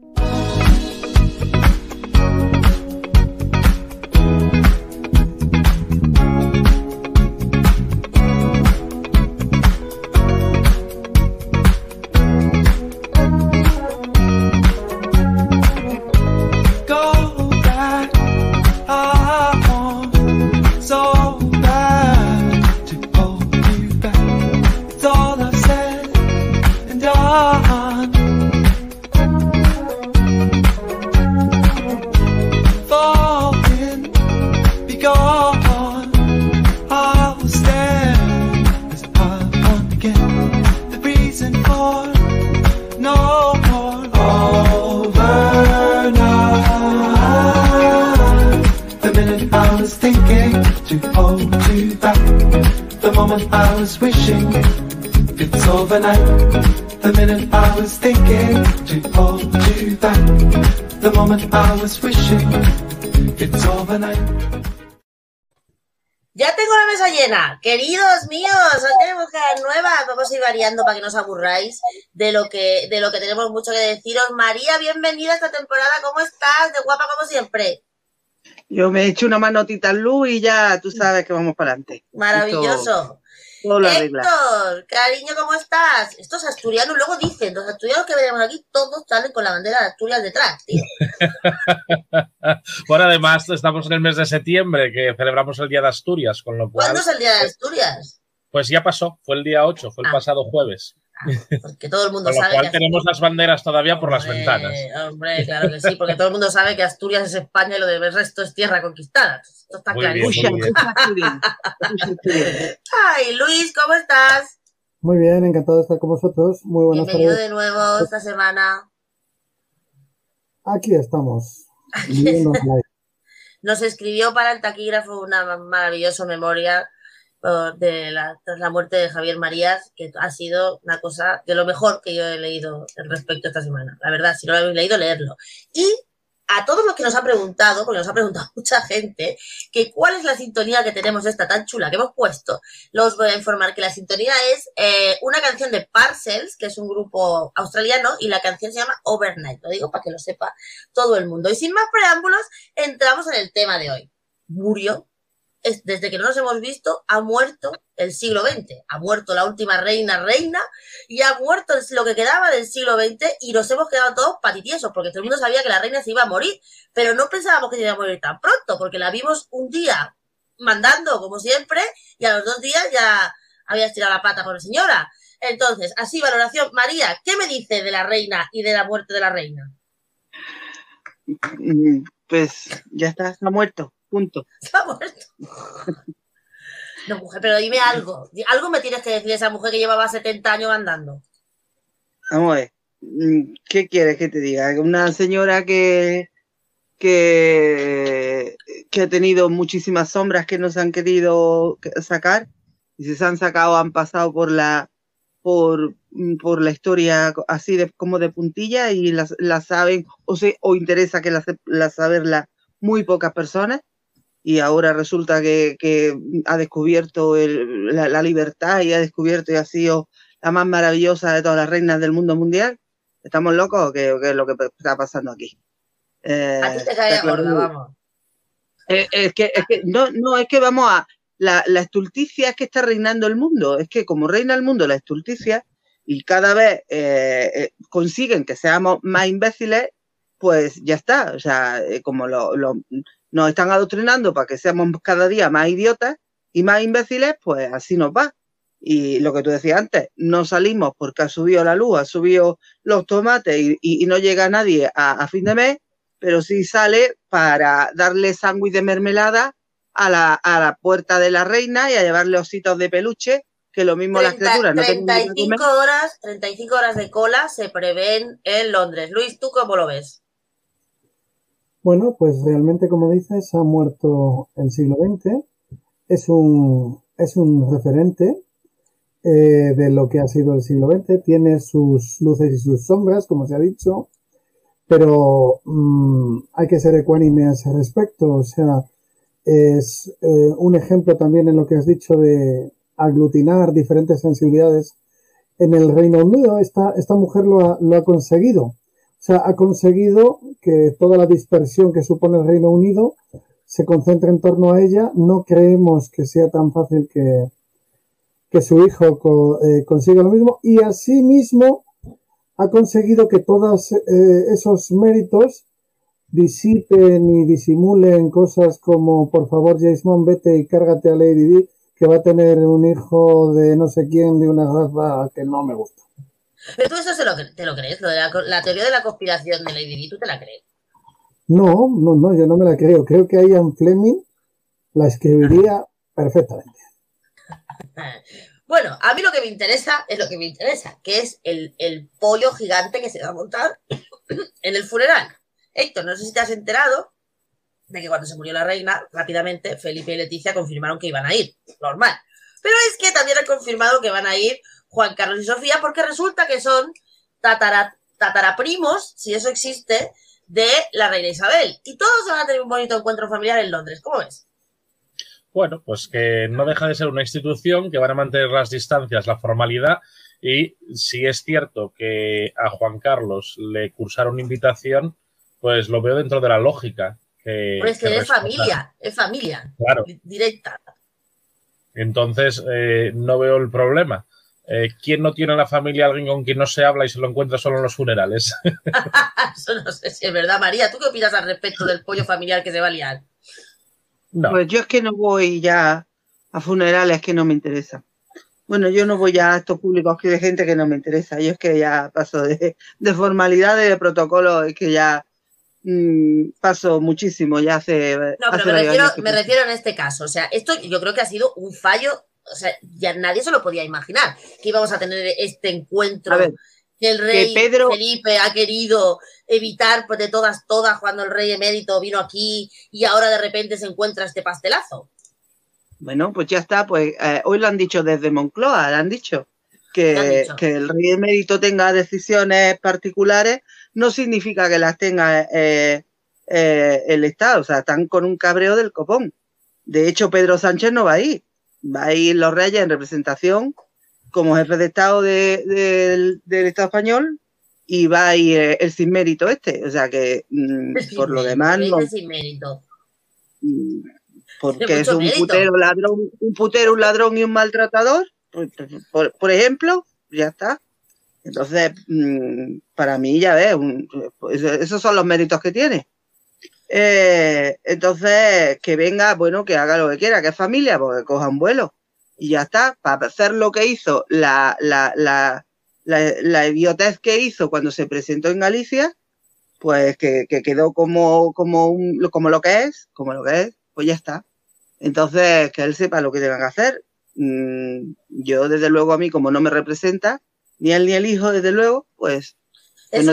Ya llena. Queridos míos, hoy tenemos caras nuevas. Vamos a ir variando para que no os aburráis de lo que, de lo que tenemos mucho que deciros. María, bienvenida a esta temporada. ¿Cómo estás? De guapa como siempre. Yo me he hecho una manotita en luz y ya tú sabes que vamos para adelante. Maravilloso. Héctor, cariño, ¿cómo estás? Estos asturianos luego dicen, los asturianos que veremos aquí, todos salen con la bandera de Asturias detrás, tío. bueno, además estamos en el mes de septiembre, que celebramos el Día de Asturias, con lo cual... ¿Cuándo es el Día de Asturias? Pues ya pasó, fue el día 8, fue el ah. pasado jueves. Porque todo el mundo Con lo sabe. Cual tenemos las banderas todavía por las ventanas. Hombre, claro que sí, porque todo el mundo sabe que Asturias es España y lo del resto es tierra conquistada. Esto está claro. Ay, Luis, ¿cómo estás? Muy bien, encantado de estar con vosotros. Muy buenas Bienvenido de nuevo esta semana. Aquí estamos. Nos escribió para el taquígrafo una maravillosa memoria de tras la muerte de Javier Marías, que ha sido una cosa de lo mejor que yo he leído respecto esta semana. La verdad, si no lo habéis leído, leerlo. Y a todos los que nos han preguntado, porque nos ha preguntado mucha gente, que cuál es la sintonía que tenemos esta tan chula que hemos puesto, los voy a informar que la sintonía es eh, una canción de Parcels, que es un grupo australiano, y la canción se llama Overnight. Lo digo para que lo sepa todo el mundo. Y sin más preámbulos, entramos en el tema de hoy. Murió desde que no nos hemos visto, ha muerto el siglo XX. Ha muerto la última reina reina y ha muerto lo que quedaba del siglo XX y nos hemos quedado todos patitiesos porque todo el mundo sabía que la reina se iba a morir, pero no pensábamos que se iba a morir tan pronto porque la vimos un día mandando como siempre y a los dos días ya había estirado la pata por la señora. Entonces, así valoración. María, ¿qué me dice de la reina y de la muerte de la reina? Mm, pues ya está, ha muerto. Punto. Está muerto. No, mujer, pero dime algo. Algo me tienes que decir esa mujer que llevaba 70 años andando. Vamos a ver. Mm, ¿Qué quieres que te diga? Una señora que, que, que ha tenido muchísimas sombras que no se han querido sacar y si se han sacado han pasado por la por, por la historia así de como de puntilla y la saben o se o interesa que la, la saberla muy pocas personas y ahora resulta que, ha descubierto la, libertad y ha descubierto y ha sido la más maravillosa de todas las reinas del mundo mundial. ¿Estamos locos o qué, es lo que está pasando aquí? Eh, te cae gorda, vamos. Eh, es, que, es que, no, no, es que vamos a. La, la, estulticia es que está reinando el mundo. Es que como reina el mundo la estulticia y cada vez eh, consiguen que seamos más imbéciles, pues ya está. O sea, como lo, nos están adoctrinando para que seamos cada día más idiotas y más imbéciles, pues así nos va. Y lo que tú decías antes, no salimos porque ha subido la luz, ha subido los tomates y, no llega nadie a, fin de mes, pero sí sale para darle sándwich de mermelada a la, a la puerta de la reina y a llevarle ositos de peluche, que lo mismo las criaturas. No 35 horas, 35 horas de cola se prevén en Londres. Luis, ¿tú cómo lo ves? Bueno, pues realmente, como dices, ha muerto el siglo XX. Es un, es un referente eh, de lo que ha sido el siglo XX. Tiene sus luces y sus sombras, como se ha dicho, pero mm, hay que ser ecuánime a ese respecto. O sea, es eh, un ejemplo también en lo que has dicho de aglutinar diferentes sensibilidades en el Reino Unido. Esta, esta mujer lo ha, lo ha conseguido sea, ha conseguido que toda la dispersión que supone el Reino Unido se concentre en torno a ella. No creemos que sea tan fácil que, que su hijo eh, consiga lo mismo. Y asimismo ha conseguido que todos eh, esos méritos disipen y disimulen cosas como, por favor, Jason, vete y cárgate a Lady Di, que va a tener un hijo de no sé quién, de una raza que no me gusta. Pero tú eso se lo, te lo crees, lo de la, teoría de la conspiración de Lady Di, ¿tú te la crees? No, no, no, yo no me la creo. Creo que Ian Fleming la escribiría perfectamente. Bueno, a mí lo que me interesa es lo que me interesa, que es el, el pollo gigante que se va a montar en el funeral. Héctor, no sé si te has enterado de que cuando se murió la reina, rápidamente Felipe y Leticia confirmaron que iban a ir. Normal. Pero es que también han confirmado que van a ir Juan Carlos y Sofía porque resulta que son tatara, tataraprimos, si eso existe, de la reina Isabel. Y todos van a tener un bonito encuentro familiar en Londres. ¿Cómo ves? Bueno, pues que no deja de ser una institución que van a mantener las distancias, la formalidad y si es cierto que a Juan Carlos le cursaron invitación, pues lo veo dentro de la lógica. Que, pues que, es familia, es familia. Claro. Directa. Entonces, eh, no veo el problema. Eh, ¿Quién no tiene en la familia alguien con quien no se habla y se lo encuentra solo en los funerales? Eso no sé si es verdad, María. ¿Tú qué opinas al respecto del pollo familiar que se va a liar? Pues yo es que no voy ya a funerales que no me interesan. Bueno, yo no voy ya a estos públicos que de gente que no me interesa. Yo es que ya paso de, de formalidades, de protocolo, es que ya mm, paso muchísimo, ya hace... No, pero me, refiero, me refiero en este caso. O sea, esto yo creo que ha sido un fallo, o sea, ya nadie se lo podía imaginar, que íbamos a tener este encuentro que el rey Felipe ha querido evitar pues, de todas, todas, cuando el rey emérito vino aquí y ahora de repente se encuentra este pastelazo. Bueno, pues ya está, pues eh, hoy lo han dicho desde Moncloa, lo han dicho. Que, que, el rey emérito tenga decisiones particulares no significa que las tenga eh, eh, el Estado, o sea, están con un cabreo del copón. De hecho, Pedro Sánchez no va a ir, va a ir los reyes en representación como jefe de Estado del Estado español y va a ir eh, el sin mérito este. O sea que mm, por lo demás no. Sin mérito. Mm, porque es un putero, ladrón, un putero, un ladrón y un maltratador, pues, pues, por, ejemplo, ya está. Entonces, mm, para mí, ya ves, pues, esos son los méritos que tiene. Eh, entonces, que venga, bueno, que haga lo que quiera, que es familia, porque coja un vuelo y ya está, para hacer lo que hizo, la, la, la, la, idiotez que hizo cuando se presentó en Galicia, pues que, quedó como, como, un, como lo que es, como lo que es, pues ya está. Entonces, que él sepa lo que deben hacer. Mm, yo, desde luego, a mí, como no me representa, ni él ni el hijo, desde luego, pues ¿qué,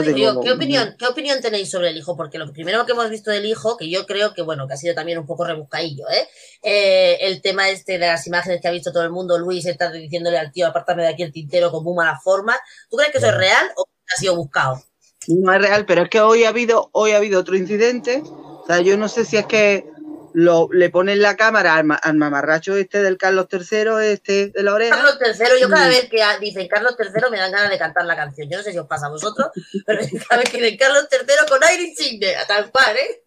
opinión, ¿Qué opinión tenéis sobre el hijo? Porque lo primero que hemos visto del hijo, que yo creo que, bueno, que ha sido también un poco rebuscadillo, ¿eh? ¿eh? el tema este de las imágenes que ha visto todo el mundo, Luis está diciéndole al tío, apártame de aquí el tintero con muy mala forma. ¿Tú crees que eso es real o ha sido buscado? No es real, pero es que hoy ha habido, hoy ha habido otro incidente. O sea, yo no sé si es que lo, le ponen la cámara al, mamarracho este del Carlos III, este de la oreja. Carlos III, yo cada vez que dicen Carlos III me dan ganas de cantar la canción. Yo no sé si os pasa a vosotros, pero cada vez que dicen Carlos III con aire insigne, a tal par, ¿eh?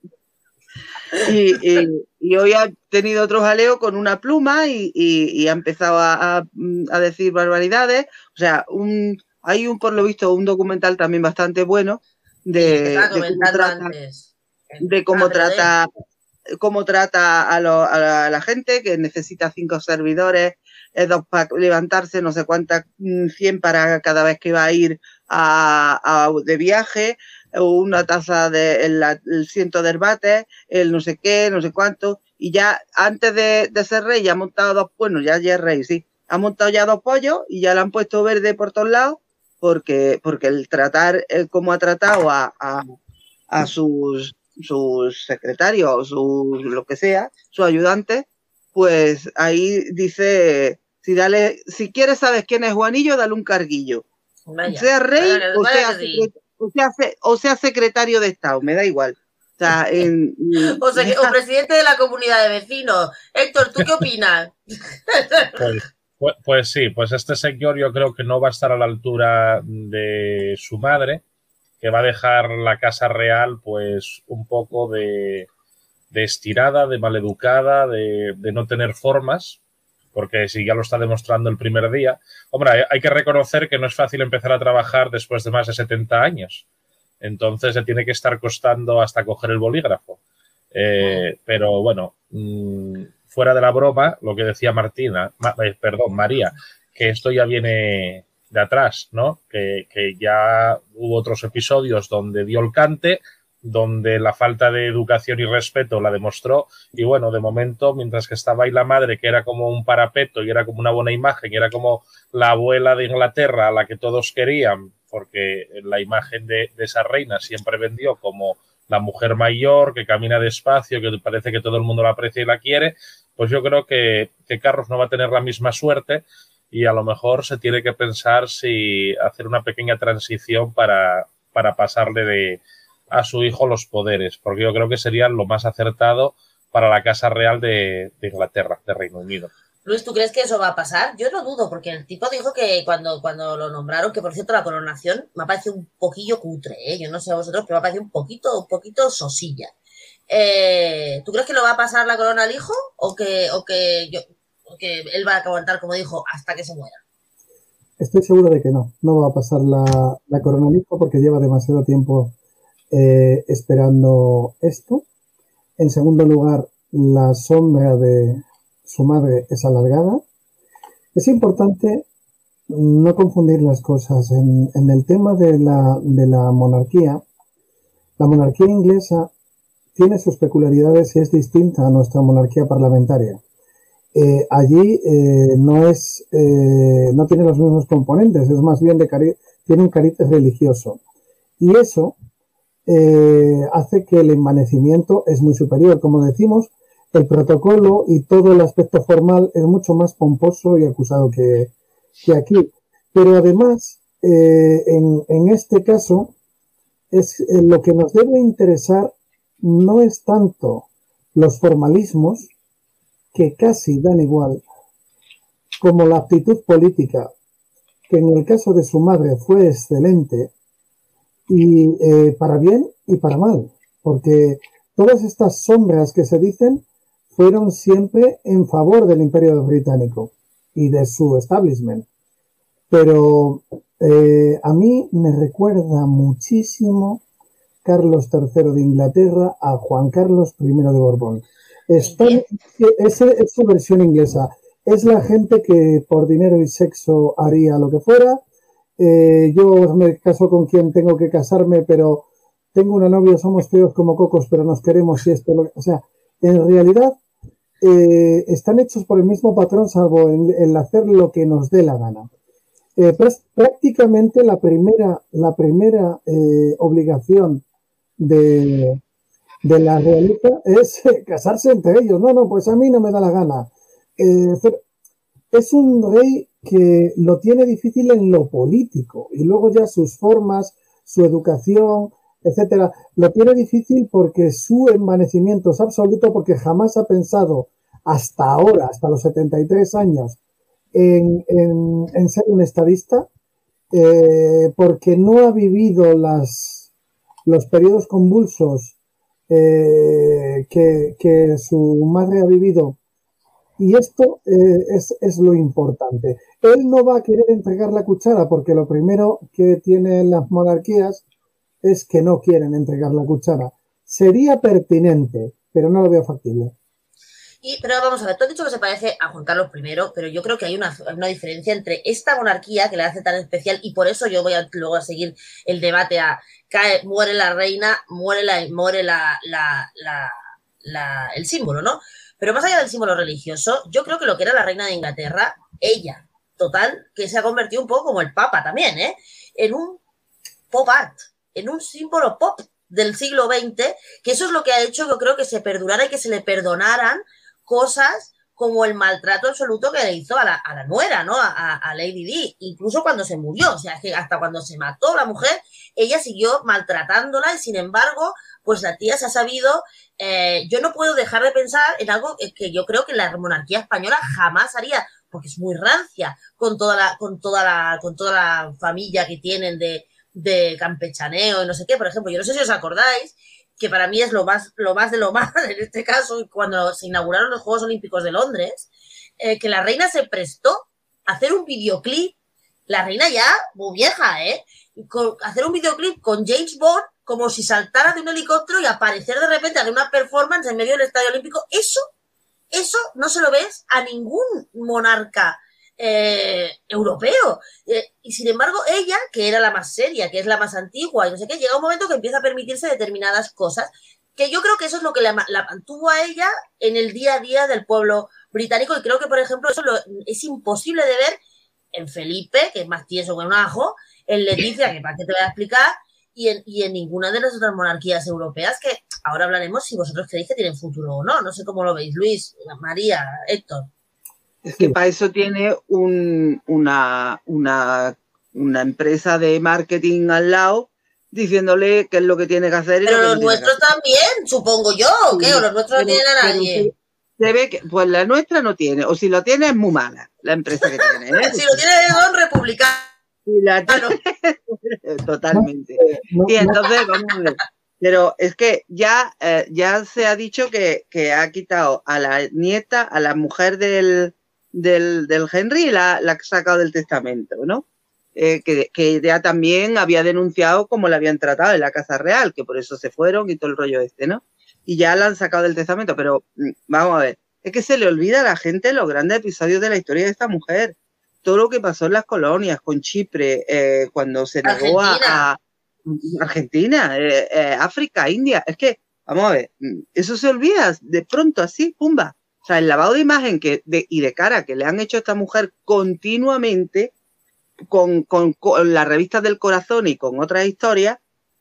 Y, hoy ha tenido otro jaleo con una pluma y, ha empezado a, decir barbaridades. O sea, un, hay un, por lo visto, un documental también bastante bueno de, de cómo trata, cómo trata a, la, gente que necesita cinco servidores, dos para levantarse, no sé cuántas, 100 mm, para cada vez que va a ir a, de viaje, una taza de el, ciento de herbate, el no sé qué, no sé cuánto, y ya antes de, ser rey ya ha montado dos, bueno, ya, ya es rey, sí, ha montado ya dos pollos y ya le han puesto verde por todos lados porque, porque el tratar, el cómo ha tratado a, a sus sus secretarios, su lo que sea, su ayudante, pues ahí dice, si dale, si quieres sabes quién es Juanillo, dale un carguillo. sea rey o, sea, o, sea, secretario de Estado, me da igual. O sea, en, o, sea, o presidente de la comunidad de vecinos. Héctor, ¿tú qué opinas? Pues, pues, pues, sí, pues este señor yo creo que no va a estar a la altura de su madre que va a dejar la casa real pues un poco de, de estirada, de maleducada, de, de no tener formas, porque si ya lo está demostrando el primer día, hombre, hay que reconocer que no es fácil empezar a trabajar después de más de 70 años. Entonces se tiene que estar costando hasta coger el bolígrafo. Eh, pero bueno, mmm, fuera de la broma, lo que decía Martina, ma, eh, perdón, María, que esto ya viene de atrás, ¿no? Que, que, ya hubo otros episodios donde dio el cante, donde la falta de educación y respeto la demostró. Y bueno, de momento, mientras que estaba ahí la madre, que era como un parapeto y era como una buena imagen, y era como la abuela de Inglaterra a la que todos querían, porque la imagen de, de esa reina siempre vendió como la mujer mayor que camina despacio, que parece que todo el mundo la aprecia y la quiere, pues yo creo que, que Carlos no va a tener la misma suerte y a lo mejor se tiene que pensar si hacer una pequeña transición para, para pasarle de, a su hijo los poderes, porque yo creo que sería lo más acertado para la Casa Real de, Inglaterra, de Reino Unido. Luis, ¿tú crees que eso va a pasar? Yo no dudo, porque el tipo dijo que cuando, cuando lo nombraron, que por cierto la coronación me ha parecido un poquillo cutre, ¿eh? yo no sé a vosotros, pero me ha parecido un poquito, un poquito sosilla. Eh, ¿Tú crees que lo va a pasar la corona al hijo o que, o que, yo, o que él va a aguantar, como dijo, hasta que se muera? Estoy seguro de que no, no va a pasar la, la corona al hijo porque lleva demasiado tiempo eh, esperando esto. En segundo lugar, la sombra de, su madre es alargada. Es importante no confundir las cosas. En, el tema de la, monarquía, la monarquía inglesa tiene sus peculiaridades y es distinta a nuestra monarquía parlamentaria. Eh, allí eh, no es, eh, no tiene los mismos componentes, es más bien de cari tiene un carácter religioso. Y eso eh, hace que el envanecimiento es muy superior. Como decimos, el protocolo y todo el aspecto formal es mucho más pomposo y acusado que, que aquí. Pero además, eh, en, en, este caso, es eh, lo que nos debe interesar no es tanto los formalismos, que casi dan igual, como la actitud política, que en el caso de su madre fue excelente, y eh, para bien y para mal, porque todas estas sombras que se dicen fueron siempre en favor del imperio británico y de su establishment. Pero eh, a mí me recuerda muchísimo Carlos III de Inglaterra a Juan Carlos I de Borbón. Está, es, es su versión inglesa. Es la gente que por dinero y sexo haría lo que fuera. Eh, yo me caso con quien tengo que casarme, pero tengo una novia, somos feos como cocos, pero nos queremos y esto. Lo, o sea, en realidad eh, están hechos por el mismo patrón, salvo en, en hacer lo que nos dé la gana. Eh, prácticamente la primera, la primera obligación de, de, la realeza es casarse entre ellos. No, no, pues a mí no me da la gana. Eh, es un rey que lo tiene difícil en lo político y luego ya sus formas, su educación, etcétera, lo tiene difícil porque su envanecimiento es absoluto, porque jamás ha pensado hasta ahora, hasta los 73 años, en, en, en ser un estadista, eh, porque no ha vivido las, los periodos convulsos eh, que, que, su madre ha vivido. Y esto eh, es, es lo importante. Él no va a querer entregar la cuchara porque lo primero que tienen las monarquías es que no quieren entregar la cuchara. Sería pertinente, pero no lo veo factible. Y, pero vamos a ver, tú has dicho que se parece a Juan Carlos I, pero yo creo que hay una, una, diferencia entre esta monarquía que le hace tan especial y por eso yo voy a, luego a seguir el debate a cae, muere la reina, muere la, muere la, la, la, la, el símbolo, ¿no? Pero más allá del símbolo religioso, yo creo que lo que era la reina de Inglaterra, ella, total, que se ha convertido un poco como el Papa también, ¿eh? En un pop art en un símbolo pop del siglo XX, que eso es lo que ha hecho, yo creo, que se perdurara y que se le perdonaran cosas como el maltrato absoluto que le hizo a la, a la nuera, ¿no? A, a, Lady Di, incluso cuando se murió, o sea, que hasta cuando se mató la mujer, ella siguió maltratándola y sin embargo, pues la tía se ha sabido, eh, yo no puedo dejar de pensar en algo que yo creo que la monarquía española jamás haría, porque es muy rancia con toda la, con toda la, con toda la familia que tienen de, de campechaneo y no sé qué. Por ejemplo, yo no sé si os acordáis que para mí es lo más, lo más de lo más en este caso, cuando se inauguraron los Juegos Olímpicos de Londres, eh, que la reina se prestó a hacer un videoclip, la reina ya muy vieja, ¿eh? hacer un videoclip con James Bond como si saltara de un helicóptero y aparecer de repente hacer una performance en medio del Estadio Olímpico. Eso, eso no se lo ves a ningún monarca eh, europeo. Eh, y sin embargo, ella, que era la más seria, que es la más antigua y no sé qué, llega un momento que empieza a permitirse determinadas cosas, que yo creo que eso es lo que la, mantuvo a ella en el día a día del pueblo británico y creo que, por ejemplo, eso es imposible de ver en Felipe, que es más tieso que un ajo, en Leticia, que para qué te voy a explicar, y en, y en ninguna de las otras monarquías europeas, que ahora hablaremos si vosotros creéis que tienen futuro o no. No sé cómo lo veis, Luis, María, Héctor. Es que para eso tiene un, una, una, una, empresa de marketing al lado diciéndole qué es lo que tiene que hacer. Pero los nuestros también, supongo yo, ¿qué? O los nuestros no tienen a nadie. Se, ve que, pues la nuestra no tiene, o si lo tiene es muy mala la empresa que tiene. ¿eh? si lo tiene son republicanos. La Totalmente. y entonces, vamos a ver. Pero es que ya, eh, ya se ha dicho que, que, ha quitado a la nieta, a la mujer del, del, del Henry la, la ha sacado del testamento, ¿no? Eh, que, que, ya también había denunciado cómo la habían tratado en la Casa Real, que por eso se fueron y todo el rollo este, ¿no? Y ya la han sacado del testamento, pero mm, vamos a ver, es que se le olvida a la gente los grandes episodios de la historia de esta mujer. Todo lo que pasó en las colonias, con Chipre, eh, cuando se negó a, Argentina, eh, eh, África, India. Es que, vamos a ver, mm, eso se olvida de pronto, así, pumba sea, el lavado de imagen que y de cara que le han hecho a esta mujer continuamente con, con, las revistas del corazón y con otras historias,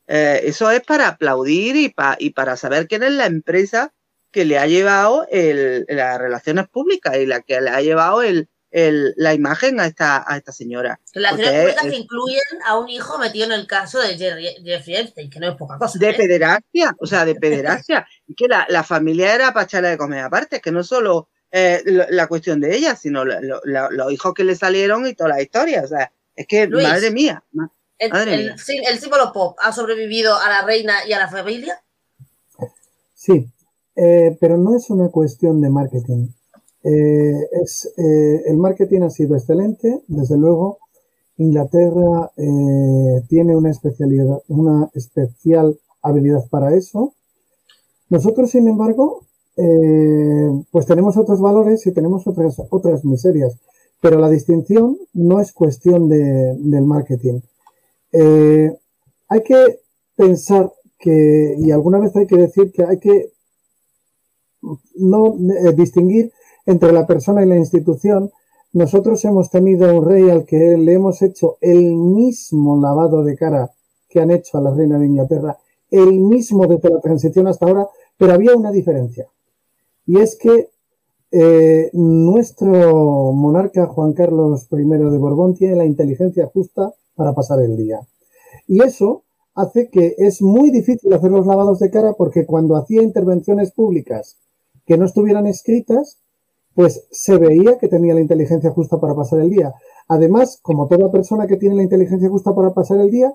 eh, eso es para aplaudir y, y para saber quién es la empresa que le ha llevado el, las relaciones públicas y la que le ha llevado el, el, la imagen a esta, a esta señora. Las públicas que incluyen a un hijo metido en el caso de Jeffrey Epstein, que no es poca cosa. De ¿eh? pederastia, o sea, de pederastia. y que la, la, familia era para echarle de comer aparte, que no solo eh, la cuestión de ella, sino los hijos que le salieron y toda la historia. O sea, es que, madre mía. Madre el, el, símbolo pop ha sobrevivido a la reina y a la familia? Sí, eh, pero no es una cuestión de marketing eh, es, eh, el marketing ha sido excelente, desde luego. Inglaterra eh, tiene una especialidad, una especial habilidad para eso. Nosotros, sin embargo, pues tenemos otros valores y tenemos otras, otras miserias. Pero la distinción no es cuestión de, del marketing. hay que pensar que, y alguna vez hay que decir que hay que no distinguir entre la persona y la institución, nosotros hemos tenido un rey al que le hemos hecho el mismo lavado de cara que han hecho a la reina de Inglaterra, el mismo desde la transición hasta ahora, pero había una diferencia. Y es que eh, nuestro monarca Juan Carlos I de Borbón tiene la inteligencia justa para pasar el día. Y eso hace que es muy difícil hacer los lavados de cara porque cuando hacía intervenciones públicas que no estuvieran escritas, pues se veía que tenía la inteligencia justa para pasar el día. Además, como toda persona que tiene la inteligencia justa para pasar el día,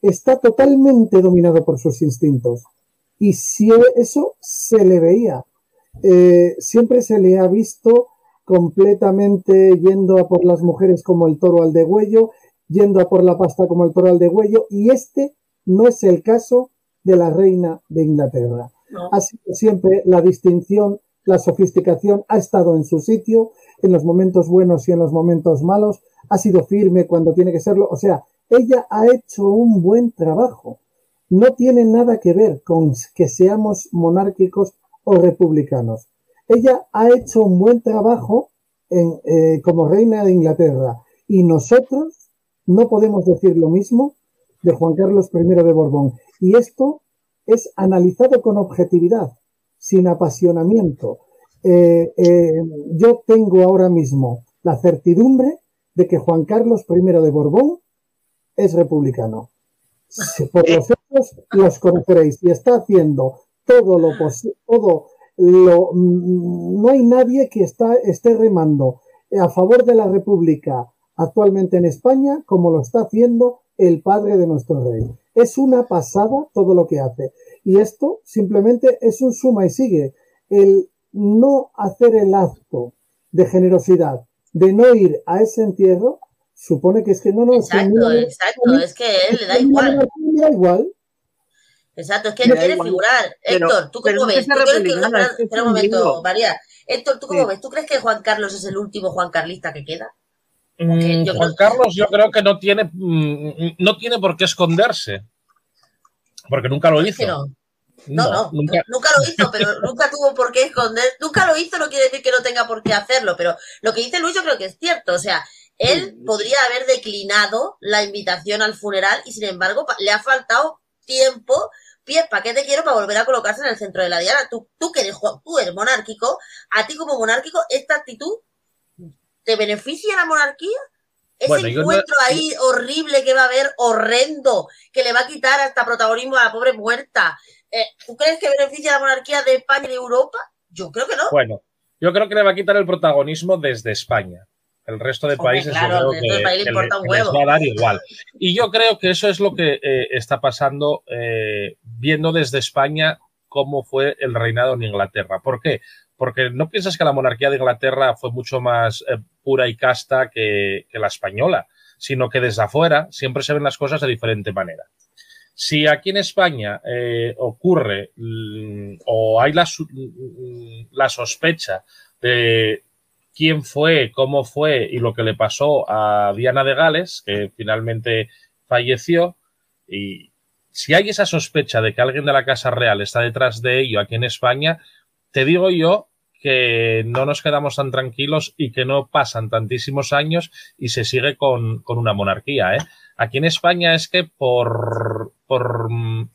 está totalmente dominado por sus instintos. Y si eso se le veía. Eh, siempre se le ha visto completamente yendo a por las mujeres como el toro al degüello, yendo a por la pasta como el toro al degüello, y este no es el caso de la reina de Inglaterra. Así que siempre la distinción la sofisticación ha estado en su sitio, en los momentos buenos y en los momentos malos, ha sido firme cuando tiene que serlo, o sea, ella ha hecho un buen trabajo. No tiene nada que ver con que seamos monárquicos o republicanos. Ella ha hecho un buen trabajo en, eh, como reina de Inglaterra y nosotros no podemos decir lo mismo de Juan Carlos I de Borbón. Y esto es analizado con objetividad sin apasionamiento. Eh, eh, yo tengo ahora mismo la certidumbre de que Juan Carlos I de Borbón es republicano. Por los hechos los conoceréis y está haciendo todo lo posible, todo lo, mm, no hay nadie que está, esté remando a favor de la República actualmente en España como lo está haciendo el padre de nuestro rey. Es una pasada todo lo que hace. Y esto simplemente es un suma y sigue. El no hacer el acto de generosidad, de no ir a ese entierro, supone que es que no nos... Exacto, exacto, es que él le da igual. Le da igual. Exacto, es que él quiere figurar. Héctor, ¿tú cómo ves? ¿Tú crees que... Espera un momento, María. Héctor, ¿tú cómo ves? ¿Tú crees que Juan Carlos es el último Juan Carlista que queda? Mm, Juan Carlos yo creo que no tiene, mm, no tiene por qué esconderse. Porque nunca lo hizo. No, no, nunca... nunca... lo hizo, pero nunca tuvo por qué esconder. Nunca lo hizo no quiere decir que no tenga por qué hacerlo, pero lo que dice Luis yo creo que es cierto. O sea, él podría haber declinado la invitación al funeral y sin embargo le ha faltado tiempo pies, ¿para qué te quiero? Para volver a colocarse en el centro de la diana. Tú, tú que eres, tú eres monárquico, a ti como monárquico, esta actitud te beneficia la monarquía. Ese encuentro ahí horrible que va a haber, horrendo, que le va a quitar hasta protagonismo a la pobre muerta. Eh, ¿Tú crees que beneficia a la monarquía de España y de Europa? Yo creo que no. Bueno, yo creo que le va a quitar el protagonismo desde España. El resto de países claro, que, país importa un huevo. va a dar igual. Y yo creo que eso es lo que eh, está pasando eh, viendo desde España cómo fue el reinado en Inglaterra. ¿Por qué? Porque no piensas que la monarquía de Inglaterra fue mucho más eh, pura y casta que, la española, sino que desde afuera siempre se ven las cosas de diferente manera. Si aquí en España eh, ocurre mm, o hay la, mm, la, sospecha de quién fue, cómo fue y lo que le pasó a Diana de Gales, que finalmente falleció, y si hay esa sospecha de que alguien de la Casa Real está detrás de ello aquí en España, te digo yo que no nos quedamos tan tranquilos y que no pasan tantísimos años y se sigue con, con una monarquía. ¿eh? Aquí en España es que por, por,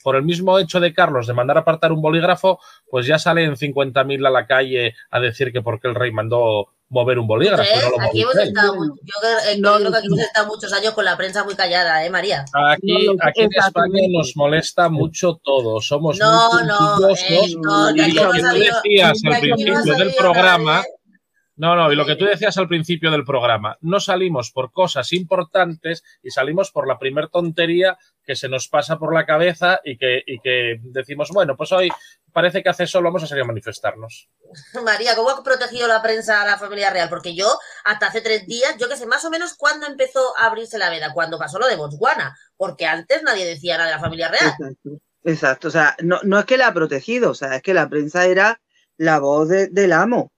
por, el mismo hecho de Carlos de mandar a apartar un bolígrafo, pues ya salen 50.000 a la calle a decir que porque el rey mandó mover un bolígrafo. aquí hemos estado, yo creo, que aquí hemos estado muchos años con la prensa muy callada, ¿eh, María? Aquí, aquí en España nos molesta mucho todo. Somos no, muy no, eh, no, y lo que tú decías al principio del programa. No, no, y lo que tú decías al principio del programa, no salimos por cosas importantes y salimos por la primer tontería que se nos pasa por la cabeza y que, y que decimos, bueno, pues hoy parece que hace eso vamos a salir a manifestarnos. María, ¿cómo ha protegido la prensa a la familia real? Porque yo, hasta hace tres días, yo que sé, más o menos cuándo empezó a abrirse la veda, cuando pasó lo de Botswana, porque antes nadie decía nada de la familia real. Exacto, exacto. o sea, no, no es que la ha protegido, o sea, es que la prensa era la voz del amo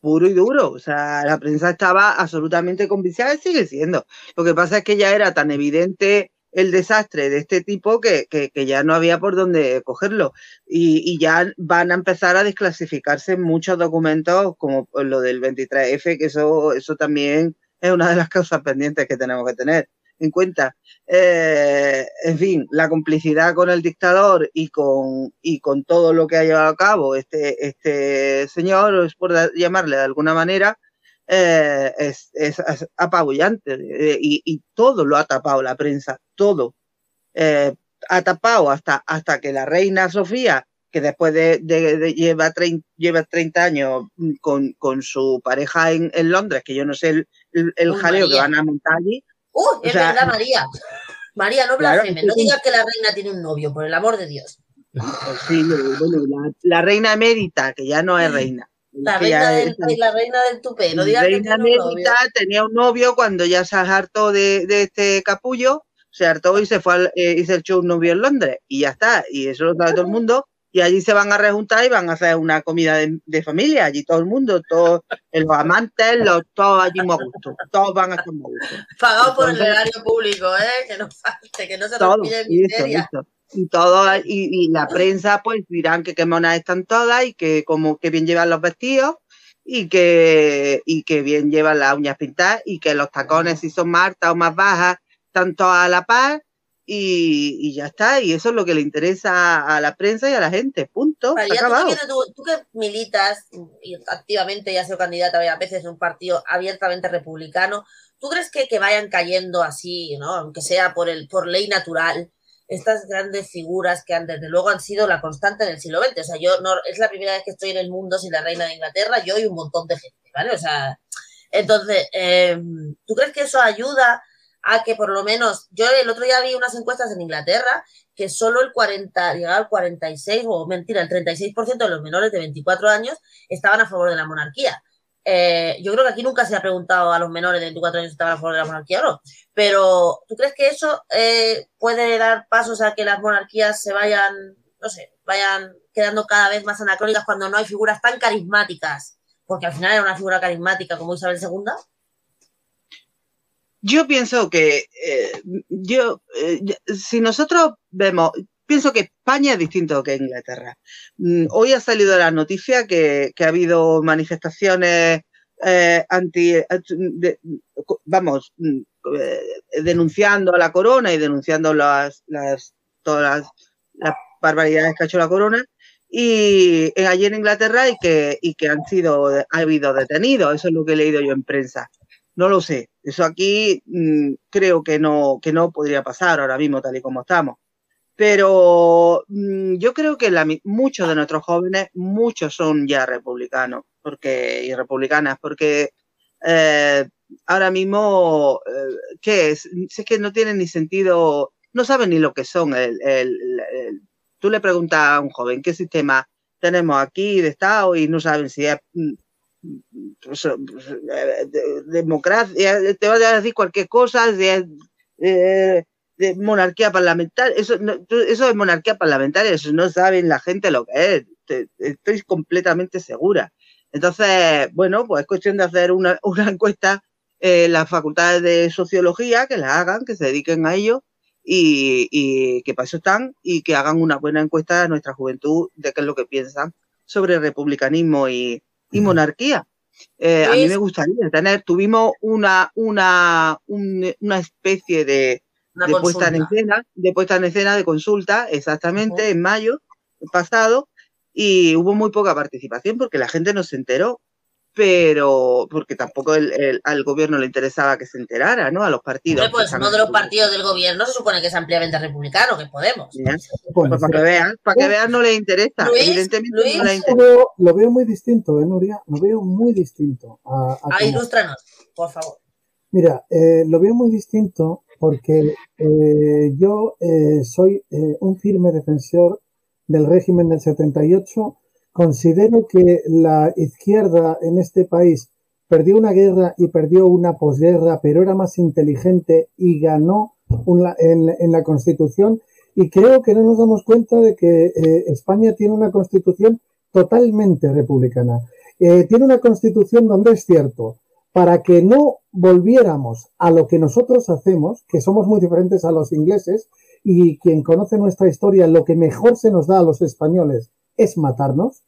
puro y duro. O sea, la prensa estaba absolutamente convencida y sigue siendo. Lo que pasa es que ya era tan evidente el desastre de este tipo que, que, ya no había por dónde cogerlo. Y, y, ya van a empezar a desclasificarse muchos documentos como lo del 23F, que eso, eso también es una de las causas pendientes que tenemos que tener en cuenta. Eh, en fin, la complicidad con el dictador y con, y con todo lo que ha llevado a cabo este, este señor, es por llamarle de alguna manera, eh, es, es, apabullante eh, y, y, todo lo ha tapado la prensa, todo. Ha tapado hasta, hasta que la reina Sofía, que después de, de, de lleva, 30, lleva 30 años con, con su pareja en, en, Londres, que yo no sé el, el, el jaleo que van a montar allí, ¡Uh! Es verdad, María. María, no blasfeme. no digas que la reina tiene un novio, por el amor de Dios. Sí, bueno, la, reina emérita, que ya no es reina. La, reina del, la reina del tupé. No digas la reina emérita tenía un novio cuando ya se hartó de, de este capullo, se hartó y se fue eh, y se echó un novio en Londres. Y ya está. Y eso lo sabe todo el mundo y allí se van a rejuntar y van a hacer una comida de, familia, allí todo el mundo, todos los amantes, los, todos allí muy gusto, todos van a estar muy gusto. Pagado por el erario público, ¿eh? que no falte, que no se todo, y miseria. Y todo, y, la prensa pues dirán que qué monas están todas y que como que bien llevan los vestidos y que, y que bien llevan las uñas pintadas y que los tacones si son más altas o más bajas están todas a la par y, ya está, y eso es lo que le interesa a la prensa y a la gente, punto. Tú, que, militas activamente y has sido candidata varias veces en un partido abiertamente republicano, ¿tú crees que, que vayan cayendo así, ¿no? aunque sea por, el, por ley natural, estas grandes figuras que han, desde luego han sido la constante en el siglo XX? O sea, yo no, es la primera vez que estoy en el mundo sin la reina de Inglaterra, yo y un montón de gente, ¿vale? O sea, entonces, em, ¿tú crees que eso ayuda? A que por lo menos, yo el otro día vi unas encuestas en Inglaterra que solo el 40, llegaba al 46, o mentira, el 36% de los menores de 24 años estaban a favor de la monarquía. Eh, yo creo que aquí nunca se ha preguntado a los menores de 24 años si estaban a favor de la monarquía o no. Pero, ¿tú crees que eso eh, puede dar pasos a que las monarquías se vayan, no sé, vayan quedando cada vez más anacrónicas cuando no hay figuras tan carismáticas? Porque al final era una figura carismática como Isabel II. Yo pienso que eh, yo, eh, si nosotros vemos, pienso que España es distinto que Inglaterra. Mm, hoy ha salido la noticia que, que ha habido manifestaciones eh, anti, vamos, mm, denunciando a la corona y denunciando las, las todas las, barbaridades que ha hecho la corona. Y allí en Inglaterra y que, y que han sido, ha habido detenidos, eso es lo que he leído yo en prensa. No lo sé. Eso aquí mmm, creo que no, que no podría pasar ahora mismo tal y como estamos. Pero mmm, yo creo que muchos de nuestros jóvenes, muchos son ya republicanos porque, y republicanas, porque eh, ahora mismo, eh, ¿qué es? Es que no tienen ni sentido, no saben ni lo que son. El, el, el, tú le preguntas a un joven qué sistema tenemos aquí de Estado y no saben si es pues, democracia, te va a decir cualquier cosa, de, de monarquía parlamentaria, eso, no, eso es monarquía parlamentaria, eso no saben la gente lo que es, estoy completamente segura. Entonces, bueno, pues es cuestión de hacer una, una encuesta en eh, las facultades de sociología, que la hagan, que se dediquen a ello y, y que para eso están y que hagan una buena encuesta a nuestra juventud de qué es lo que piensan sobre republicanismo y, y monarquía. Eh, a mí me gustaría tener, tuvimos una, una, un, una especie de, una de puesta en escena, de puesta en escena de consulta, exactamente, uh -huh. en mayo pasado, y hubo muy poca participación porque la gente no se enteró pero porque tampoco el, el, al gobierno le interesaba que se enterara, ¿no? A los partidos. Pues uno de los partidos del gobierno se supone que es ampliamente republicano, que Podemos. Pues, pues para que vean, para que vean no le interesa, Luis, evidentemente Luis, no le interesa. Lo veo, lo veo muy distinto, ¿eh, Nuria? Lo veo muy distinto. A, a ah, ilústranos, por favor. Mira, eh, lo veo muy distinto porque eh, yo eh, soy eh, un firme defensor del régimen del 78 Considero que la izquierda en este país perdió una guerra y perdió una posguerra, pero era más inteligente y ganó en, la Constitución. Y creo que no nos damos cuenta de que eh, España tiene una Constitución totalmente republicana. Eh, tiene una Constitución donde es cierto, para que no volviéramos a lo que nosotros hacemos, que somos muy diferentes a los ingleses, y quien conoce nuestra historia, lo que mejor se nos da a los españoles es matarnos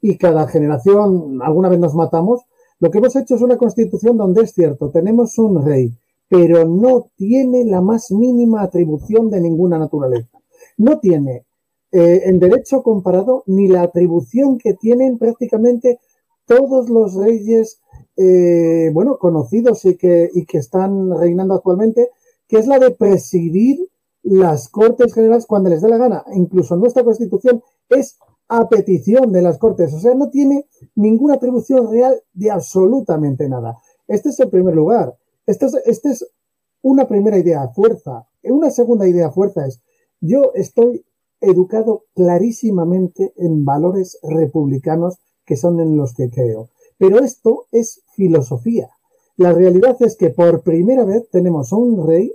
y cada generación alguna vez nos matamos, lo que hemos hecho es una constitución donde es cierto, tenemos un rey, pero no tiene la más mínima atribución de ninguna naturaleza. No tiene eh, en derecho comparado ni la atribución que tienen prácticamente todos los reyes, eh, bueno, conocidos y que, y que están reinando actualmente, que es la de presidir las Cortes Generales cuando les dé la gana. Incluso nuestra Constitución es a petición de las Cortes. O sea, no tiene ninguna atribución real de absolutamente nada. Este es el primer lugar. Esta es, este es una primera idea, fuerza. Una segunda idea, fuerza es, yo estoy educado clarísimamente en valores republicanos que son en los que creo. Pero esto es filosofía. La realidad es que por primera vez tenemos a un rey,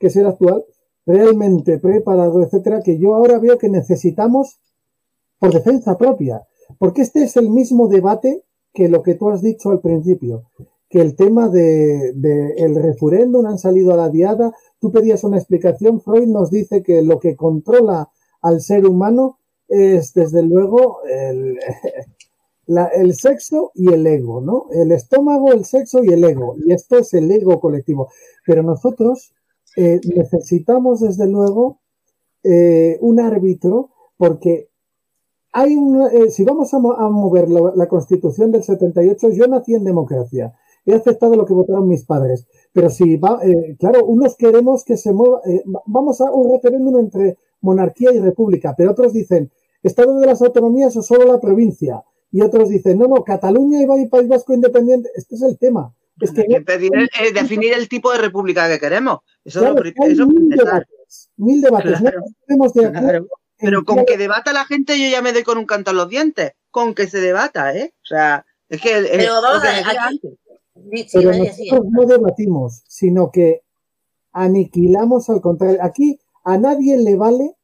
que es el actual, realmente preparado, etcétera, que yo ahora veo que necesitamos por defensa propia, porque este es el mismo debate que lo que tú has dicho al principio, que el tema de, el referéndum han salido a la diada, tú pedías una explicación, Freud nos dice que lo que controla al ser humano es desde luego el, la, el sexo y el ego, ¿no? El estómago, el sexo y el ego, y esto es el ego colectivo, pero nosotros eh, necesitamos desde luego eh, un árbitro porque hay un, eh, si vamos a, mo a mover la, la, Constitución del 78, yo nací en democracia. He aceptado lo que votaron mis padres. Pero si va, eh, claro, unos queremos que se mueva, eh, vamos a un referéndum entre monarquía y república, pero otros dicen, Estado de las autonomías o solo la provincia. Y otros dicen, no, no, Cataluña y País Vasco independiente. Este es el tema. Es que, pedir, eh, definir el tipo de república que queremos. Eso, claro, lo, hay eso mil debates, mil debates. Claro, no tenemos de acuerdo claro. Pero con que debata la gente yo ya me doy con un canto en los dientes. Con que se debata, ¿eh? O sea, es que... el- Pero vamos que a ver, aquí- sí, pero sí. nosotros no debatimos, sino que aniquilamos al contrario. Aquí a nadie le vale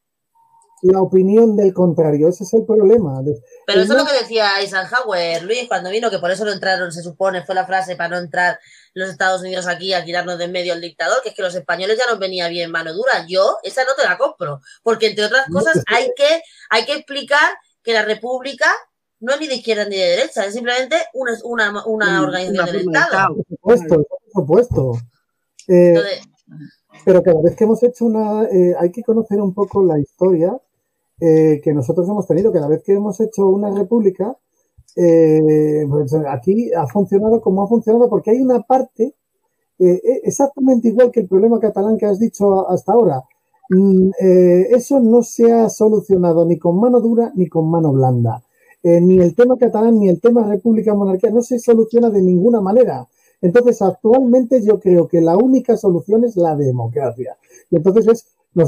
la opinión del contrario. Ese es el problema. Pero el eso es lo que decía Eisenhower, Luis, cuando vino, que por eso no entraron, se supone, fue la frase para no entrar los Estados Unidos aquí a tirarnos de en medio al dictador, que es que los españoles ya nos venía bien mano dura. Yo esa no te la compro, porque entre otras cosas hay que, hay que explicar que la república no es ni de izquierda ni de derecha, es simplemente una, una, una organización una del. Estado. Por supuesto, por supuesto. Eh, Entonces, Pero cada vez que hemos hecho una, eh, hay que conocer un poco la historia eh, que nosotros hemos tenido. Cada vez que hemos hecho una república, eh, pues aquí ha funcionado como ha funcionado porque hay una parte eh, eh, exactamente igual que el problema catalán que has dicho hasta ahora. Mm, eh, eso no se ha solucionado ni con mano dura ni con mano blanda. Ni el tema catalán ni el tema república monarquía no se soluciona de ninguna manera. Entonces, actualmente yo creo que la única solución es la democracia. Y entonces es lo,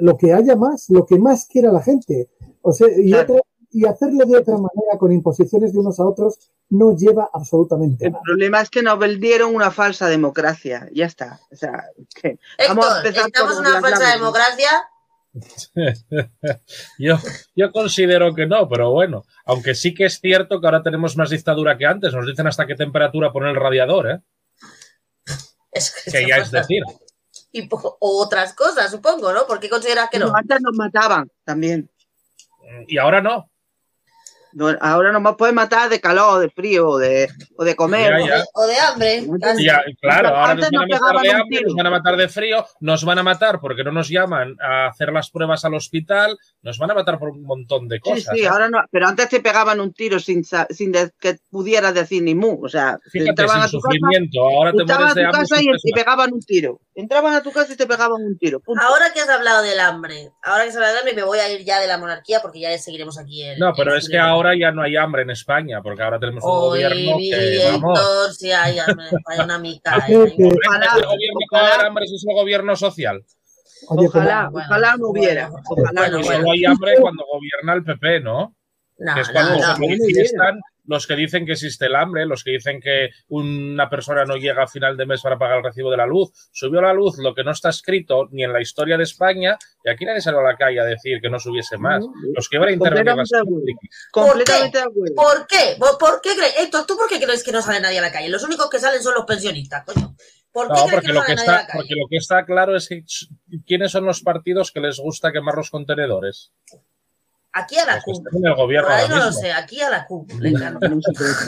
lo que haya más, lo que más quiera la gente. O sea, y, otra- y hacerlo de otra manera con imposiciones de unos a otros no lleva absolutamente El nada. problema es que nos vendieron una falsa democracia. Ya está. O sea, vamos a Héctor, empezar ¿estamos una falsa democracia? Yo, yo considero que no, pero bueno, aunque sí que es cierto que ahora tenemos más dictadura que antes, nos dicen hasta qué temperatura poner el radiador, ¿eh? Es que, que ya es decir. Y otras cosas, supongo, ¿no? ¿Por qué consideras que no? No, antes nos mataban también. Y ahora no. No, ahora nos pueden matar de calor, o de frío, o de, o de comer. Ya, O ya. de, o de hambre. casi. Ya, claro, ahora nos van a matar de pegaban un hambre, tiro. nos van a matar de frío, nos van a matar porque no nos llaman a hacer las pruebas al hospital, nos van a matar por un montón de Sí, cosas. sí, ¿eh? ahora no, pero antes te pegaban un tiro sin, sa- sin de- que pudieras decir ni mu. O sea, Fíjate, entraban sin a tu casa, sufrimiento, ahora te mueres a de tu hambre. casa y, y pegaban un tiro. Entraban a tu casa y te pegaban un tiro. punto. Ahora que has hablado del hambre, ahora que se habla del hambre, me voy a ir ya de la monarquía porque ya seguiremos aquí. En, No, pero en es que julio. Ahora ya no hay hambre en España, porque ahora tenemos un Hoy, gobierno mi que, vamos, Héctor, si hay hambre, una ¿eh? Ojalá, ¿Es el gobierno que va a haber hambre si es el gobierno social? Oye, pero- Ojalá, bueno, ojalá no hubiera. bueno, ojalá bueno, no Y hubiera. solo hay hambre cuando gobierna el PP, ¿no? No, que es no, cuando no. se manifiestan los que dicen que existe el hambre, los que dicen que una persona no llega a final de mes para pagar el recibo de la luz. Subió la luz lo que no está escrito ni en la historia de España y aquí nadie salió a la calle a decir que no subiese más. Los que iban a intervenir las de acuerdo. ¿Por qué? ¿Por, por qué crees? Héctor, ¿tú por qué crees que no sale nadie a la calle? Los únicos que salen son los pensionistas, coño. ¿Por qué No, porque que lo que, está, porque lo que está claro es que quiénes son los partidos que les gusta quemar los contenedores. Aquí a la CUP. el gobierno ahí ahora no lo sé, aquí a la CUP.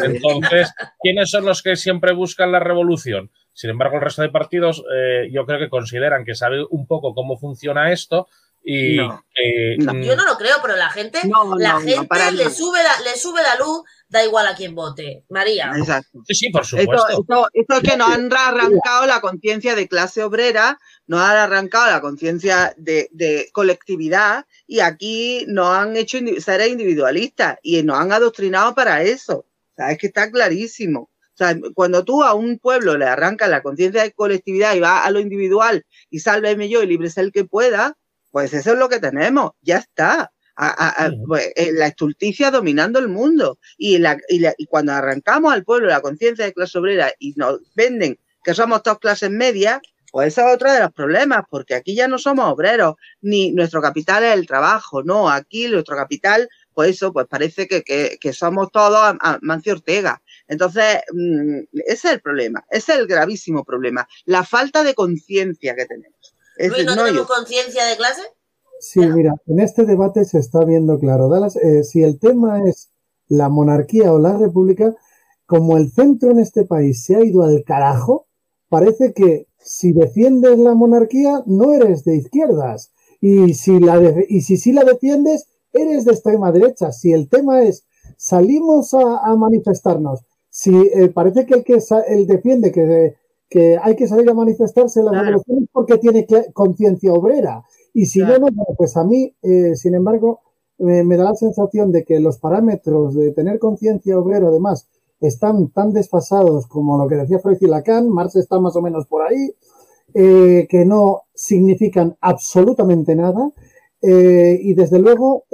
Entonces, ¿quiénes son los que siempre buscan la revolución? Sin embargo, el resto de partidos eh, yo creo que consideran que sabe un poco cómo funciona esto y No. que, No. mm, Yo no lo creo, pero la gente, No, la gente le, sube la, le sube la luz, da igual a quién vote. María. Exacto. sí, sí, por Esto, supuesto. esto, esto es que nos han arrancado la conciencia de clase obrera, nos han arrancado la conciencia de, de colectividad y aquí nos han hecho ser individualistas y nos han adoctrinado para eso. O sea, es que está clarísimo. O sea, cuando tú a un pueblo le arrancas la conciencia de colectividad y va a lo individual y sálveme yo y libre es el que pueda, pues eso es lo que tenemos. Ya está. A- a- a- Ujú. pues, eh, la estulticia dominando el mundo. Y, la- y la- y cuando arrancamos al pueblo la conciencia de clase obrera y nos venden que somos todas clases medias, pues ese es otro de los problemas, porque aquí ya no somos obreros, ni nuestro capital es el trabajo, no, aquí nuestro capital, pues eso, pues parece que, que- que somos todos a, a Mancio Ortega. Entonces, mm, ese es el problema, ese es el gravísimo problema, la falta de conciencia que tenemos. Ese Luis, ¿no no tenemos conciencia de clase? Sí, mira, en este debate se está viendo claro. Dallas, eh, si el tema es la monarquía o la república, como el centro en este país se ha ido al carajo, parece que si defiendes la monarquía no eres de izquierdas y si la de- y si sí la defiendes eres de extrema derecha. Si el tema es salimos a, a manifestarnos, si eh, parece que el que el defiende que, que hay que salir a manifestarse en la Claro. porque tiene conciencia obrera. Y si Claro. no, bueno, pues a mí, eh, sin embargo, eh, me da la sensación de que los parámetros de tener conciencia obrera, además, están tan desfasados como lo que decía Freud y Lacan, Marx está más o menos por ahí, eh, que no significan absolutamente nada eh, y desde luego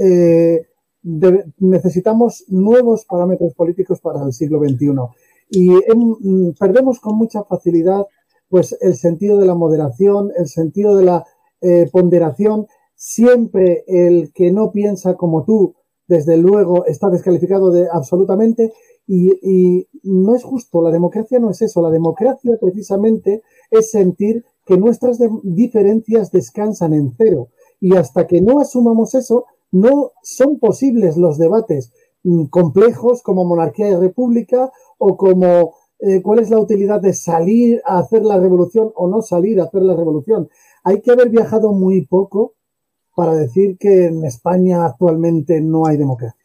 necesitamos nuevos parámetros políticos para el siglo XXI y em, perdemos con mucha facilidad pues el sentido de la moderación, el sentido de la ponderación. Siempre el que no piensa como tú, desde luego, está descalificado de absolutamente y, no es justo, la democracia no es eso, la democracia precisamente es sentir que nuestras diferencias descansan en cero y hasta que no asumamos eso, no son posibles los debates mm, complejos como monarquía y república o como eh, cuál es la utilidad de salir a hacer la revolución o no salir a hacer la revolución. Hay que haber viajado muy poco para decir que en España actualmente no hay democracia.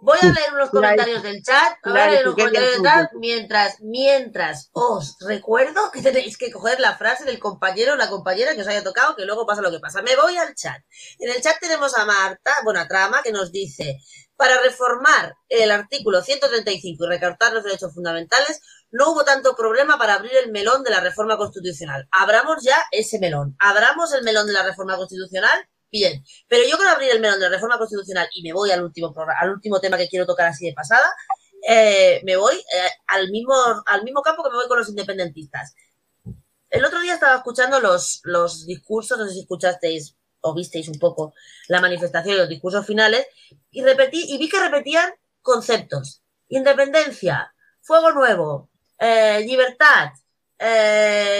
Voy a leer unos comentarios del chat, voy a leer unos comentarios del chat mientras, mientras os recuerdo que tenéis que coger la frase del compañero o la compañera que os haya tocado, que luego pasa lo que pasa. Me voy al chat. En el chat tenemos a Marta, bueno, a Trama, que nos dice, para reformar el artículo 135 y recortar los derechos fundamentales, no hubo tanto problema para abrir el melón de la reforma constitucional. Abramos ya ese melón. Abramos el melón de la reforma constitucional Bien, pero yo quiero abrir el melón de la reforma constitucional y me voy al último, al último tema que quiero tocar así de pasada. Eh, me voy eh, al, mismo, al mismo campo que me voy con los independentistas. El otro día estaba escuchando los, los discursos, no sé si escuchasteis o visteis un poco la manifestación y los discursos finales, y repetí, y vi que repetían conceptos. Independencia, fuego nuevo, eh, libertad,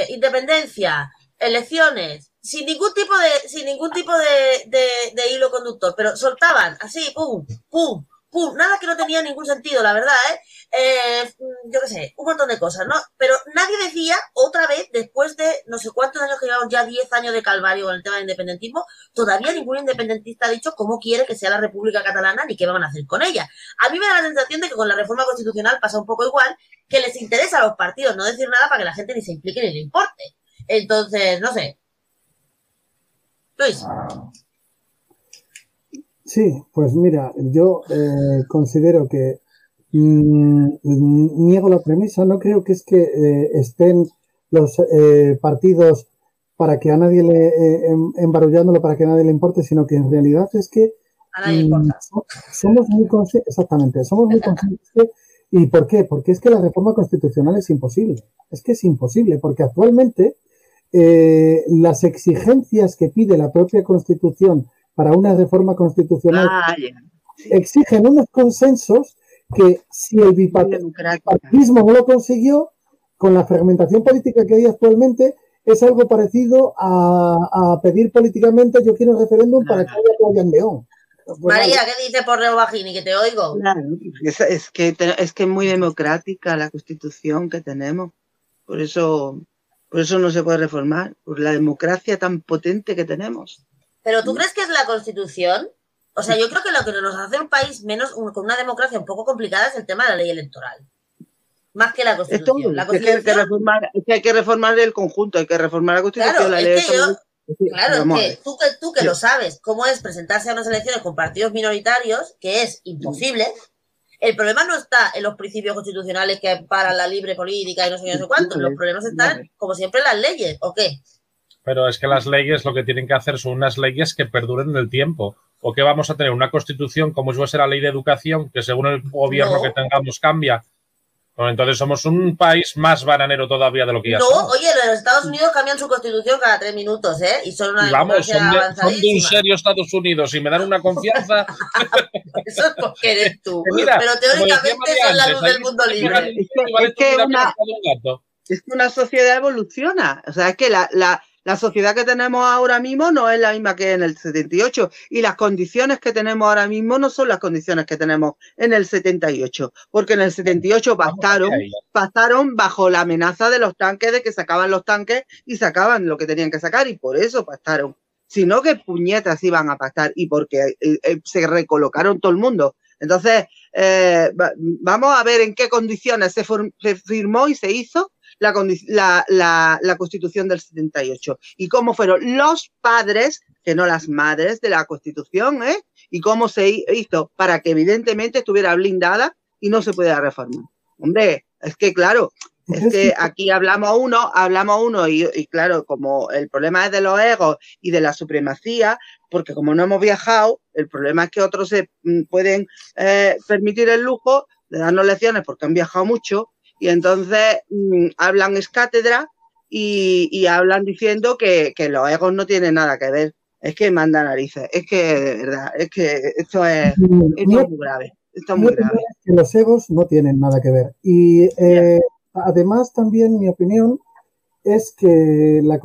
independencia, elecciones, sin ningún tipo de, sin ningún tipo de, de, hilo conductor, pero soltaban así, pum, pum, pum, nada que no tenía ningún sentido, la verdad, ¿eh? ¿Eh? yo qué sé, un montón de cosas, ¿no? Pero nadie decía otra vez, después de no sé cuántos años que llevamos ya 10 años de calvario con el tema del independentismo, todavía ningún independentista ha dicho cómo quiere que sea la República Catalana ni qué van a hacer con ella. A mí me da la sensación de que con la reforma constitucional pasa un poco igual, que les interesa a los partidos no decir nada para que la gente ni se implique ni le importe. Entonces, no sé, Sí, pues mira, yo eh, considero que mm, niego la premisa, no creo que es que eh, estén los eh, partidos para que a nadie le em, embarullándolo para que a nadie le importe, sino que en realidad es que mm, somos muy conscientes, exactamente, somos muy conscientes ¿y por qué? Porque es que la reforma constitucional es imposible, es que es imposible, porque actualmente eh, las exigencias que pide la propia Constitución para una reforma constitucional ah, exigen unos consensos que si el bipartidismo no lo consiguió, con la fragmentación política que hay actualmente, es algo parecido a, pedir políticamente yo quiero un referéndum para que haya playa en León. Pues María, ¿qué dice por Leo Bajini? Que te oigo. es, que, es que es muy democrática la constitución que tenemos. Por eso por eso no se puede reformar, por la democracia tan potente que tenemos. ¿Pero tú crees que es la Constitución? O sea, yo creo que lo que nos hace un país menos con una democracia un poco complicada es el tema de la ley electoral. Más que la Constitución. Es que, hay que, reformar, hay que reformar el conjunto, hay que reformar la Constitución, claro, la ley es que yo, Claro, es que tú, que tú que lo sabes, cómo es presentarse a unas elecciones con partidos minoritarios, que es imposible, el problema no está en los principios constitucionales que amparan la libre política y no sé no sé cuánto. Los problemas están, como siempre, en las leyes, ¿o qué? Pero es que las leyes lo que tienen que hacer son unas leyes que perduren en el tiempo. ¿O que vamos a tener una constitución como si fuese la ley de educación, que según el gobierno que tengamos cambia? entonces somos un país más bananero todavía de lo que ya No, oye, los Estados Unidos cambian su constitución cada tres minutos, ¿eh? Y son una vamos, son de, son de, un serio Estados Unidos y me dan una confianza. Eso es porque eres tú. Pero teóricamente son la luz del mundo libre. Es que, una, es que una sociedad evoluciona. O sea, es que la, la la sociedad que tenemos ahora mismo no es la misma que en el 78 y las condiciones que tenemos ahora mismo no son las condiciones que tenemos en el 78, porque en el 78 pasaron, pasaron bajo la amenaza de los tanques, de que sacaban los tanques y sacaban lo que tenían que sacar y por eso pasaron. Sino que puñetas iban a pasar y porque eh, eh, se recolocaron todo el mundo. Entonces, eh, vamos a ver en qué condiciones se firmó y se hizo la, la, la, Constitución del 78 y cómo fueron los padres, que no las madres de la Constitución, ¿eh? y cómo se hizo para que evidentemente estuviera blindada y no se puede reformar. Hombre, es que claro, es que aquí hablamos uno, hablamos uno y, y, claro, como el problema es de los egos y de la supremacía, porque como no hemos viajado, el problema es que otros se mm, pueden eh, permitir el lujo de darnos lecciones porque han viajado mucho y entonces mmm, hablan es cátedra y, y hablan diciendo que, que, los egos no tienen nada que ver. Es que manda narices, es que de verdad, es que esto es, esto es muy grave. Esto es muy grave. Que los egos no tienen nada que ver. Y eh, además también mi opinión es que la,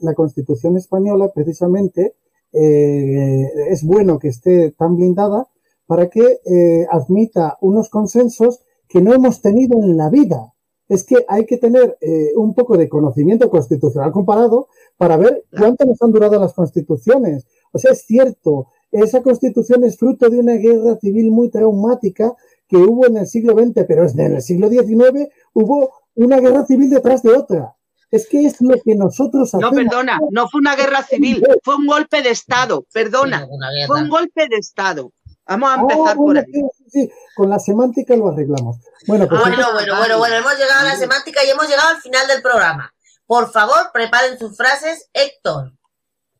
la Constitución española precisamente eh, es bueno que esté tan blindada para que eh, admita unos consensos que no hemos tenido en la vida. Es que hay que tener eh, un poco de conocimiento constitucional comparado para ver cuánto nos han durado las constituciones. O sea, es cierto, esa constitución es fruto de una guerra civil muy traumática que hubo en el siglo XX, pero en el siglo XIX hubo una guerra civil detrás de otra. Es que es lo que nosotros hacemos. No, perdona, no fue una guerra civil, fue un golpe de Estado, perdona, fue un golpe de Estado. Vamos a empezar ah, por bueno, ahí. Sí, sí, con la semántica lo arreglamos. Bueno, pues ah, bueno, bueno, bueno, bueno, hemos llegado a la semántica y hemos llegado al final del programa. Por favor, preparen sus frases. Héctor,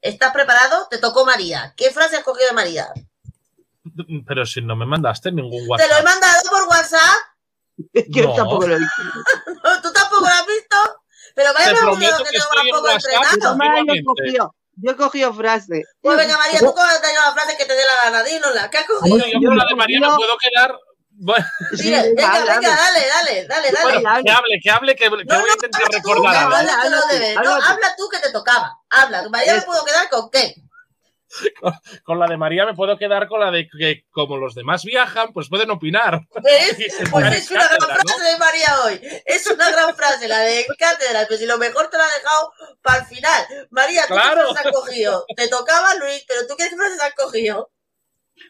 ¿estás preparado? Te tocó María. ¿Qué frase has cogido de María? Pero si no me mandaste ningún WhatsApp. ¿Te lo he mandado por WhatsApp? Yo no. tampoco lo he visto. ¿Tú tampoco lo has visto? Pero vaya me que, que tengo poco entrenado. Yo he cogido frase. Pues venga, María, tú coges la frase que te dé la gana, dínosla. ¿Qué has cogido? Yo, yo con la de María me puedo quedar. Bueno, sí, venga, venga, dale, dale, dale, dale. Bueno, que hable, que hable, que, que no, voy a intentar tú, recordar algo. Habla, habla, no, habla tú que te tocaba. Habla. María, ¿me puedo quedar con qué? Con, con, la de María me puedo quedar con la de que como los demás viajan, pues pueden opinar. ¿Ves? Pues es una gran frase ¿no? de María hoy. Es una gran frase, la de cátedra, pues si lo mejor te la ha dejado para el final. María, ¿tú claro. qué frases has cogido? Te tocaba Luis, pero ¿tú qué frases has cogido?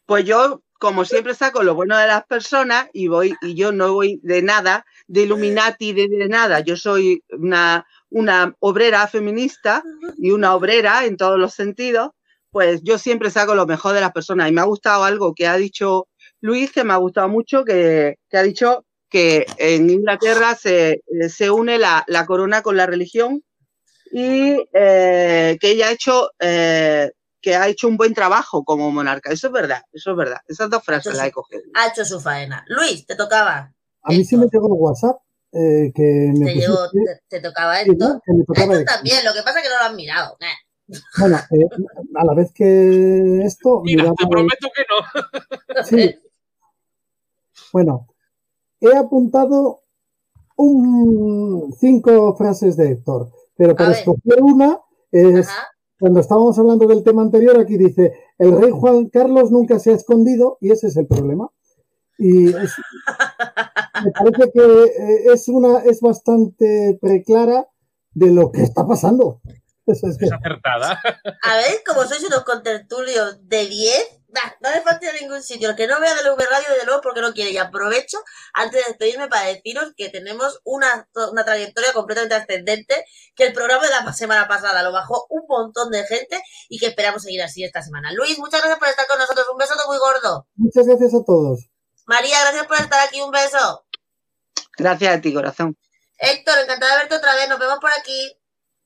Pues yo, como siempre, saco lo bueno de las personas y voy, y yo no voy de nada, de Illuminati, de, de nada. Yo soy una, una obrera feminista y una obrera en todos los sentidos pues yo siempre saco lo mejor de las personas. Y me ha gustado algo que ha dicho Luis, que me ha gustado mucho, que, que ha dicho que en Inglaterra se, se une la, la, corona con la religión y eh, que ella ha hecho, eh, que ha hecho un buen trabajo como monarca. Eso es verdad, eso es verdad. Esas dos frases las he cogido. Ha hecho su faena. Luis, te tocaba. A mí sí me llegó el WhatsApp. Eh, que me te, llegó, te, te, tocaba esto. Sí, ¿no? tocaba esto también, lo que pasa es que no lo has mirado. Eh. Bueno, eh, a la vez que esto. Mira, te prometo que no. Sí. Bueno, he apuntado un, cinco frases de Héctor, pero para escoger una es. Ajá. Cuando estábamos hablando del tema anterior, aquí dice: el rey Juan Carlos nunca se ha escondido, y ese es el problema. Y es, me parece que eh, es una es bastante preclara de lo que está pasando. Es, acertada. A ver, como sois unos contertulios de 10, nah, no hace falta ningún sitio. El que no vea de la V Radio, de nuevo, porque no quiere. Y aprovecho, antes de despedirme, para deciros que tenemos una, una trayectoria completamente ascendente, que el programa de la semana pasada lo bajó un montón de gente y que esperamos seguir así esta semana. Luis, muchas gracias por estar con nosotros. Un beso muy gordo. Muchas gracias a todos. María, gracias por estar aquí. Un beso. Gracias a ti, corazón. Héctor, encantada de verte otra vez. Nos vemos por aquí.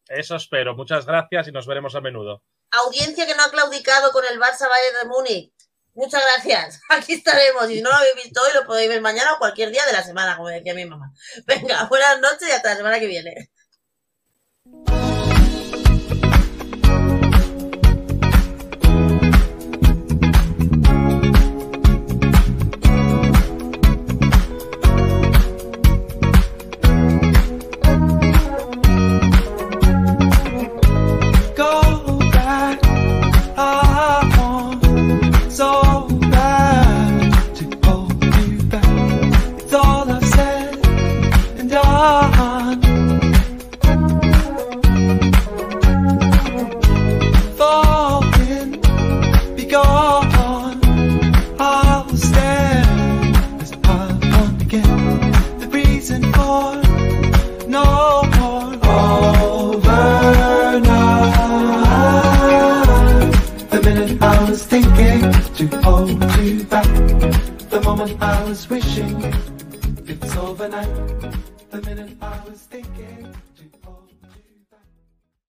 Eso espero. Muchas gracias y nos veremos a menudo. Audiencia que no ha claudicado con el Barça Bayern de Múnich. Muchas gracias. Aquí estaremos. Y si no lo habéis visto hoy, lo podéis ver mañana o cualquier día de la semana, como decía mi mamá. Venga, buenas noches y hasta la semana que viene. I was wishing it's overnight. The minute I was thinking.